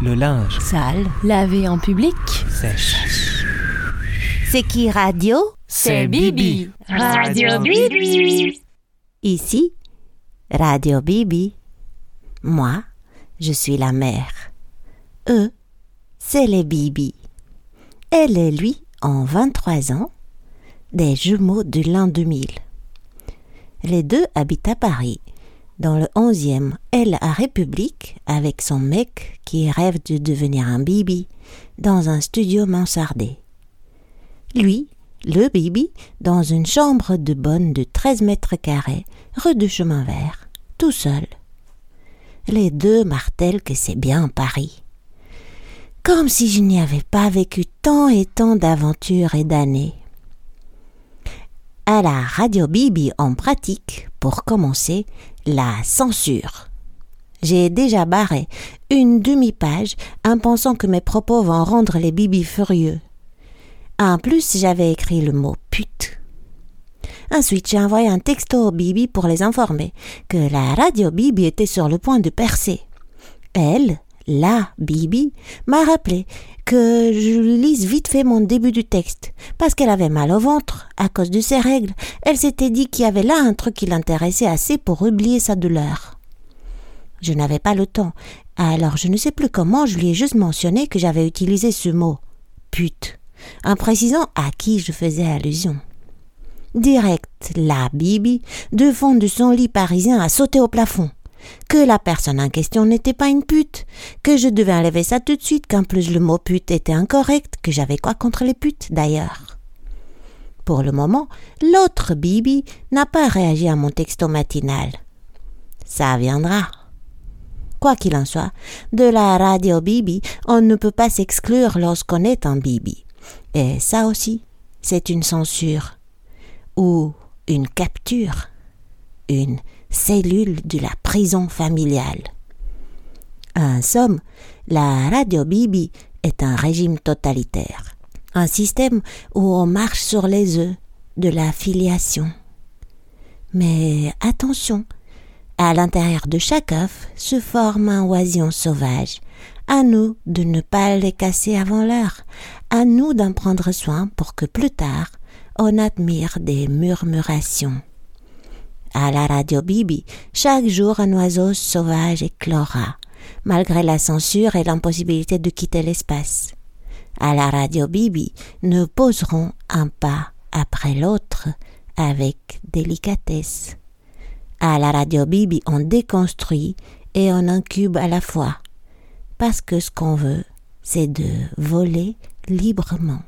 Le linge. Sale. Lavé en public. Sèche. C'est qui radio? C'est Bibi. Radio Bibi. Ici, Radio Bibi. Moi, je suis la mère. Eux, c'est les Bibi. Elle et lui ont 23 ans, des jumeaux de l'an 2000. Les deux habitent à Paris, dans le 11e, elle à République, avec son mec qui rêve de devenir un Bibi, dans un studio mansardé. Lui, le Bibi, dans une chambre de bonne de 13 mètres carrés, rue du Chemin Vert, tout seul. Les deux martèlent que c'est bien Paris. Comme si je n'y avais pas vécu tant et tant d'aventures et d'années. À la radio Bibi en pratique, pour commencer, la censure. J'ai déjà barré une demi-page en pensant que mes propos vont rendre les Bibi furieux. En plus, j'avais écrit le mot pute. Ensuite, j'ai envoyé un texto au Bibi pour les informer que la radio Bibi était sur le point de percer. Elle, la Bibi, m'a rappelé que je lise vite fait mon début du texte, parce qu'elle avait mal au ventre à cause de ses règles. Elle s'était dit qu'il y avait là un truc qui l'intéressait assez pour oublier sa douleur. Je n'avais pas le temps, alors je ne sais plus comment je lui ai juste mentionné que j'avais utilisé ce mot pute, en précisant à qui je faisais allusion. Direct, la Bibi, de fond de son lit parisien, a sauté au plafond. Que la personne en question n'était pas une pute, que je devais enlever ça tout de suite, qu'en plus le mot pute était incorrect, que j'avais quoi contre les putes d'ailleurs. Pour le moment, l'autre Bibi n'a pas réagi à mon texto matinal. Ça viendra. Quoi qu'il en soit, de la radio Bibi, on ne peut pas s'exclure lorsqu'on est un Bibi. Et ça aussi, c'est une censure ou une capture, une cellule de la prison familiale. En somme, la radio Bibi est un régime totalitaire, un système où on marche sur les œufs de la filiation. Mais attention, à l'intérieur de chaque œuf se forme un oisillon sauvage. À nous de ne pas les casser avant l'heure. À nous d'en prendre soin pour que plus tard on admire des murmurations. À la radio Bibi, chaque jour un oiseau sauvage éclora, malgré la censure et l'impossibilité de quitter l'espace. À la radio Bibi, nous poserons un pas après l'autre avec délicatesse. À la radio Bibi, on déconstruit et on incube à la fois, parce que ce qu'on veut, c'est de voler librement.